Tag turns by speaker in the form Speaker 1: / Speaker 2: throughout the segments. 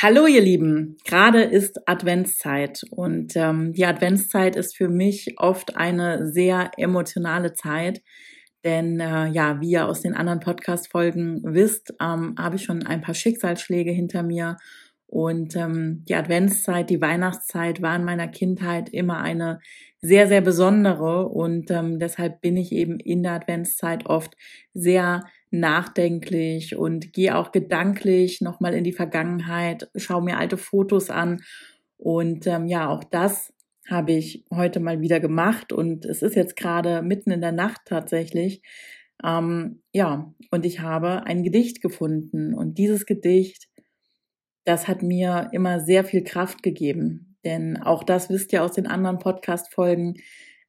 Speaker 1: Hallo ihr Lieben, gerade ist Adventszeit und ähm, die Adventszeit ist für mich oft eine sehr emotionale Zeit, denn äh, ja, wie ihr aus den anderen Podcast-Folgen wisst, ähm, habe ich schon ein paar Schicksalsschläge hinter mir und ähm, die Adventszeit, die Weihnachtszeit war in meiner Kindheit immer eine sehr, sehr besondere und ähm, deshalb bin ich eben in der Adventszeit oft sehr nachdenklich und gehe auch gedanklich nochmal in die Vergangenheit, schaue mir alte Fotos an und ähm, ja, auch das habe ich heute mal wieder gemacht und es ist jetzt gerade mitten in der Nacht tatsächlich. Ähm, ja, und ich habe ein Gedicht gefunden und dieses Gedicht, das hat mir immer sehr viel Kraft gegeben. Denn auch das wisst ihr aus den anderen Podcast-Folgen.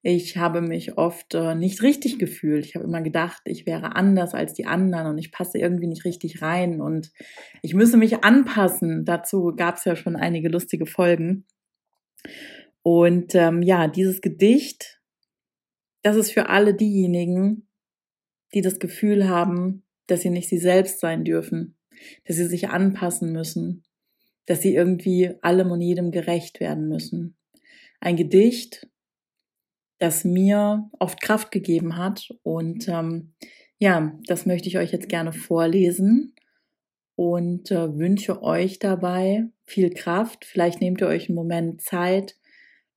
Speaker 1: Ich habe mich oft äh, nicht richtig gefühlt. Ich habe immer gedacht, ich wäre anders als die anderen und ich passe irgendwie nicht richtig rein und ich müsse mich anpassen. Dazu gab es ja schon einige lustige Folgen. Und ähm, ja, dieses Gedicht, das ist für alle diejenigen, die das Gefühl haben, dass sie nicht sie selbst sein dürfen, dass sie sich anpassen müssen, dass sie irgendwie allem und jedem gerecht werden müssen. Ein Gedicht, das mir oft Kraft gegeben hat und ähm, ja, das möchte ich euch jetzt gerne vorlesen und äh, wünsche euch dabei viel Kraft. Vielleicht nehmt ihr euch einen Moment Zeit,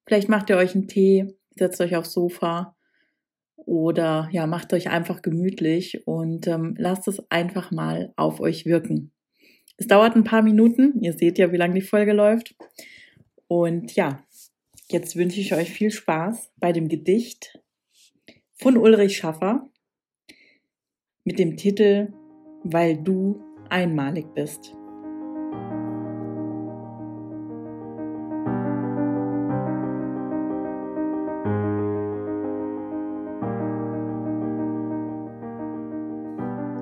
Speaker 1: vielleicht macht ihr euch einen Tee, setzt euch aufs Sofa oder ja, macht euch einfach gemütlich und ähm, lasst es einfach mal auf euch wirken. Es dauert ein paar Minuten. Ihr seht ja, wie lange die Folge läuft. Und ja, jetzt wünsche ich euch viel Spaß bei dem Gedicht von Ulrich Schaffer mit dem Titel Weil du einmalig bist.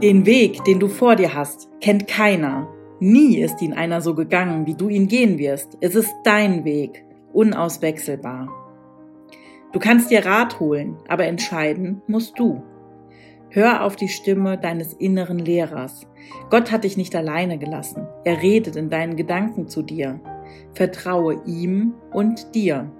Speaker 1: Den Weg, den du vor dir hast, kennt keiner. Nie ist ihn einer so gegangen, wie du ihn gehen wirst. Es ist dein Weg, unauswechselbar. Du kannst dir Rat holen, aber entscheiden musst du. Hör auf die Stimme deines inneren Lehrers. Gott hat dich nicht alleine gelassen. Er redet in deinen Gedanken zu dir. Vertraue ihm und dir.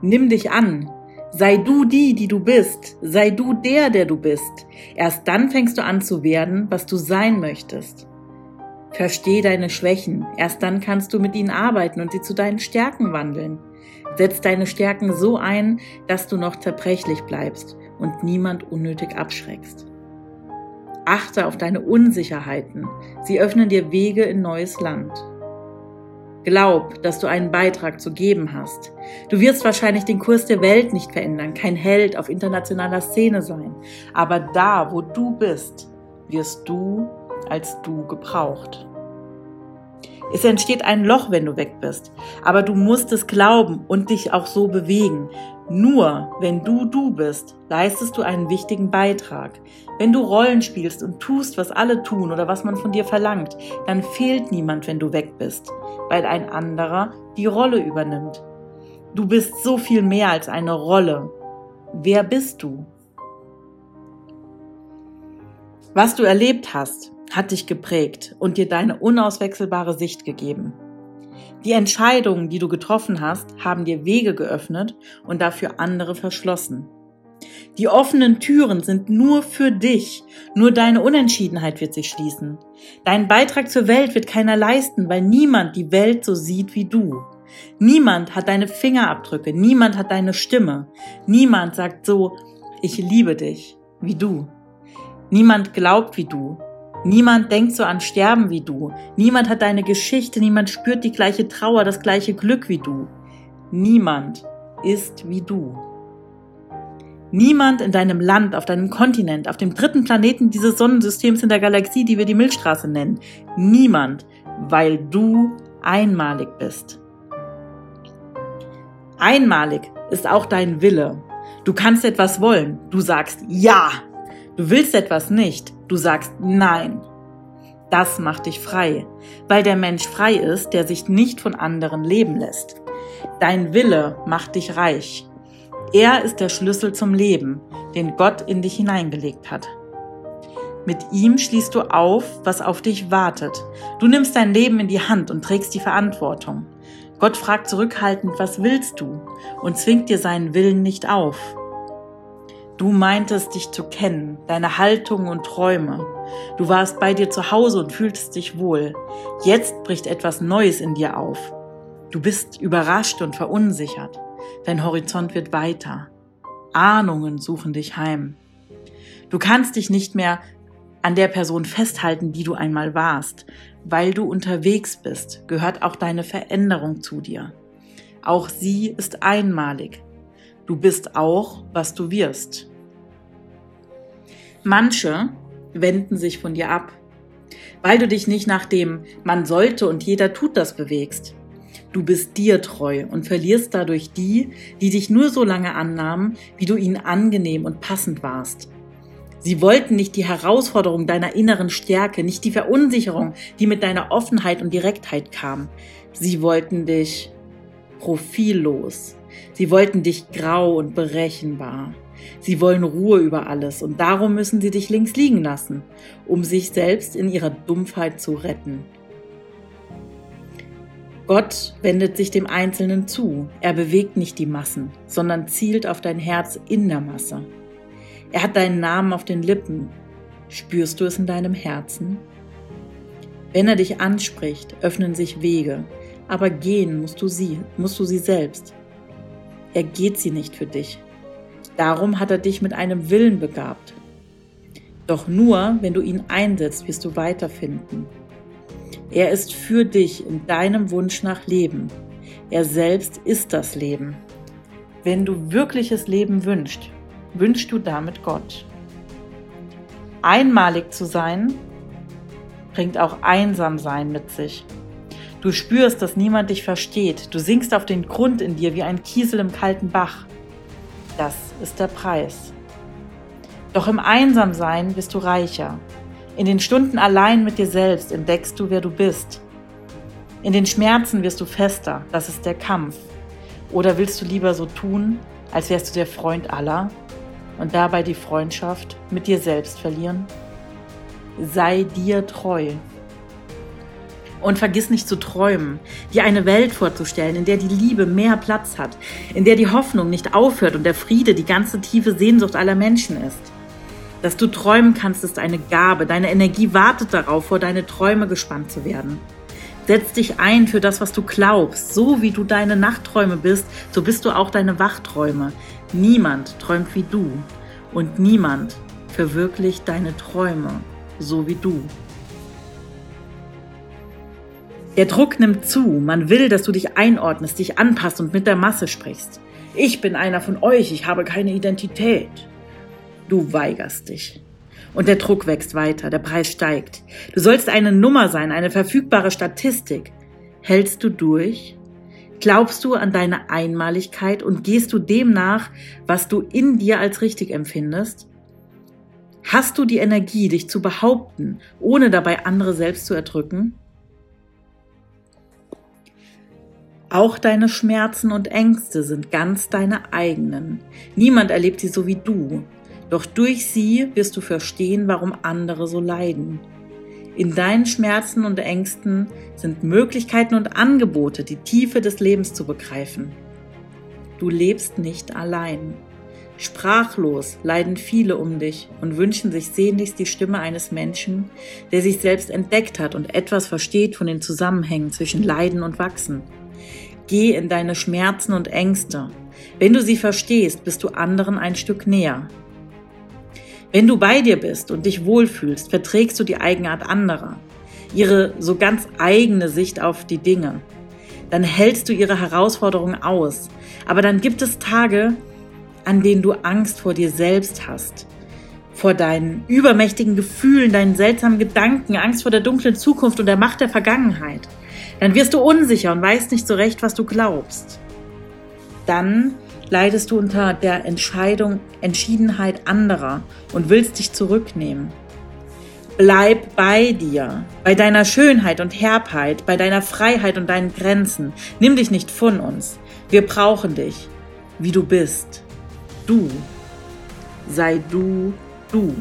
Speaker 1: Nimm dich an. Sei du die, die du bist. Sei du der, der du bist. Erst dann fängst du an zu werden, was du sein möchtest. Versteh deine Schwächen, erst dann kannst du mit ihnen arbeiten und sie zu deinen Stärken wandeln. Setz deine Stärken so ein, dass du noch zerbrechlich bleibst und niemand unnötig abschreckst. Achte auf deine Unsicherheiten, sie öffnen dir Wege in neues Land. Glaub, dass du einen Beitrag zu geben hast. Du wirst wahrscheinlich den Kurs der Welt nicht verändern, kein Held auf internationaler Szene sein, aber da, wo du bist, wirst du als du gebraucht. Es entsteht ein Loch, wenn du weg bist, aber du musst es glauben und dich auch so bewegen. Nur wenn du du bist, leistest du einen wichtigen Beitrag. Wenn du Rollen spielst und tust, was alle tun oder was man von dir verlangt, dann fehlt niemand, wenn du weg bist, weil ein anderer die Rolle übernimmt. Du bist so viel mehr als eine Rolle. Wer bist du? Was du erlebt hast, hat dich geprägt und dir deine unauswechselbare Sicht gegeben. Die Entscheidungen, die du getroffen hast, haben dir Wege geöffnet und dafür andere verschlossen. Die offenen Türen sind nur für dich, nur deine Unentschiedenheit wird sich schließen. Deinen Beitrag zur Welt wird keiner leisten, weil niemand die Welt so sieht wie du. Niemand hat deine Fingerabdrücke, niemand hat deine Stimme, niemand sagt so, ich liebe dich wie du. Niemand glaubt wie du, Niemand denkt so an Sterben wie du. Niemand hat deine Geschichte, niemand spürt die gleiche Trauer, das gleiche Glück wie du. Niemand ist wie du. Niemand in deinem Land, auf deinem Kontinent, auf dem dritten Planeten dieses Sonnensystems in der Galaxie, die wir die Milchstraße nennen. Niemand, weil du einmalig bist. Einmalig ist auch dein Wille. Du kannst etwas wollen. Du sagst Ja. Du willst etwas nicht. Du sagst Nein. Das macht dich frei, weil der Mensch frei ist, der sich nicht von anderen leben lässt. Dein Wille macht dich reich. Er ist der Schlüssel zum Leben, den Gott in dich hineingelegt hat. Mit ihm schließt du auf, was auf dich wartet. Du nimmst dein Leben in die Hand und trägst die Verantwortung. Gott fragt zurückhaltend, was willst du? und zwingt dir seinen Willen nicht auf. Du meintest dich zu kennen, deine Haltung und Träume. Du warst bei dir zu Hause und fühltest dich wohl. Jetzt bricht etwas Neues in dir auf. Du bist überrascht und verunsichert. Dein Horizont wird weiter. Ahnungen suchen dich heim. Du kannst dich nicht mehr an der Person festhalten, die du einmal warst. Weil du unterwegs bist, gehört auch deine Veränderung zu dir. Auch sie ist einmalig. Du bist auch, was du wirst. Manche wenden sich von dir ab, weil du dich nicht nach dem man sollte und jeder tut das bewegst. Du bist dir treu und verlierst dadurch die, die dich nur so lange annahmen, wie du ihnen angenehm und passend warst. Sie wollten nicht die Herausforderung deiner inneren Stärke, nicht die Verunsicherung, die mit deiner Offenheit und Direktheit kam. Sie wollten dich profillos. Sie wollten dich grau und berechenbar. Sie wollen Ruhe über alles und darum müssen sie dich links liegen lassen, um sich selbst in ihrer Dumpfheit zu retten. Gott wendet sich dem Einzelnen zu. Er bewegt nicht die Massen, sondern zielt auf dein Herz in der Masse. Er hat deinen Namen auf den Lippen. Spürst du es in deinem Herzen? Wenn er dich anspricht, öffnen sich Wege, aber gehen musst du sie, musst du sie selbst. Er geht sie nicht für dich. Darum hat er dich mit einem Willen begabt. Doch nur, wenn du ihn einsetzt, wirst du weiterfinden. Er ist für dich in deinem Wunsch nach Leben. Er selbst ist das Leben. Wenn du wirkliches Leben wünschst, wünschst du damit Gott. Einmalig zu sein, bringt auch Einsamsein mit sich. Du spürst, dass niemand dich versteht. Du sinkst auf den Grund in dir wie ein Kiesel im kalten Bach. Das ist der Preis. Doch im Einsamsein bist du reicher. In den Stunden allein mit dir selbst entdeckst du, wer du bist. In den Schmerzen wirst du fester. Das ist der Kampf. Oder willst du lieber so tun, als wärst du der Freund aller und dabei die Freundschaft mit dir selbst verlieren? Sei dir treu. Und vergiss nicht zu träumen, dir eine Welt vorzustellen, in der die Liebe mehr Platz hat, in der die Hoffnung nicht aufhört und der Friede die ganze tiefe Sehnsucht aller Menschen ist. Dass du träumen kannst, ist eine Gabe. Deine Energie wartet darauf, vor deine Träume gespannt zu werden. Setz dich ein für das, was du glaubst. So wie du deine Nachtträume bist, so bist du auch deine Wachträume. Niemand träumt wie du und niemand verwirklicht deine Träume so wie du. Der Druck nimmt zu. Man will, dass du dich einordnest, dich anpasst und mit der Masse sprichst. Ich bin einer von euch, ich habe keine Identität. Du weigerst dich. Und der Druck wächst weiter, der Preis steigt. Du sollst eine Nummer sein, eine verfügbare Statistik. Hältst du durch? Glaubst du an deine Einmaligkeit und gehst du dem nach, was du in dir als richtig empfindest? Hast du die Energie, dich zu behaupten, ohne dabei andere selbst zu erdrücken? Auch deine Schmerzen und Ängste sind ganz deine eigenen. Niemand erlebt sie so wie du. Doch durch sie wirst du verstehen, warum andere so leiden. In deinen Schmerzen und Ängsten sind Möglichkeiten und Angebote, die Tiefe des Lebens zu begreifen. Du lebst nicht allein. Sprachlos leiden viele um dich und wünschen sich sehnlichst die Stimme eines Menschen, der sich selbst entdeckt hat und etwas versteht von den Zusammenhängen zwischen Leiden und Wachsen. Geh in deine Schmerzen und Ängste. Wenn du sie verstehst, bist du anderen ein Stück näher. Wenn du bei dir bist und dich wohlfühlst, verträgst du die Eigenart anderer, ihre so ganz eigene Sicht auf die Dinge. Dann hältst du ihre Herausforderungen aus. Aber dann gibt es Tage, an denen du Angst vor dir selbst hast, vor deinen übermächtigen Gefühlen, deinen seltsamen Gedanken, Angst vor der dunklen Zukunft und der Macht der Vergangenheit. Dann wirst du unsicher und weißt nicht so recht, was du glaubst. Dann leidest du unter der Entscheidung, Entschiedenheit anderer und willst dich zurücknehmen. Bleib bei dir, bei deiner Schönheit und Herbheit, bei deiner Freiheit und deinen Grenzen. Nimm dich nicht von uns. Wir brauchen dich, wie du bist. Du. Sei du, du.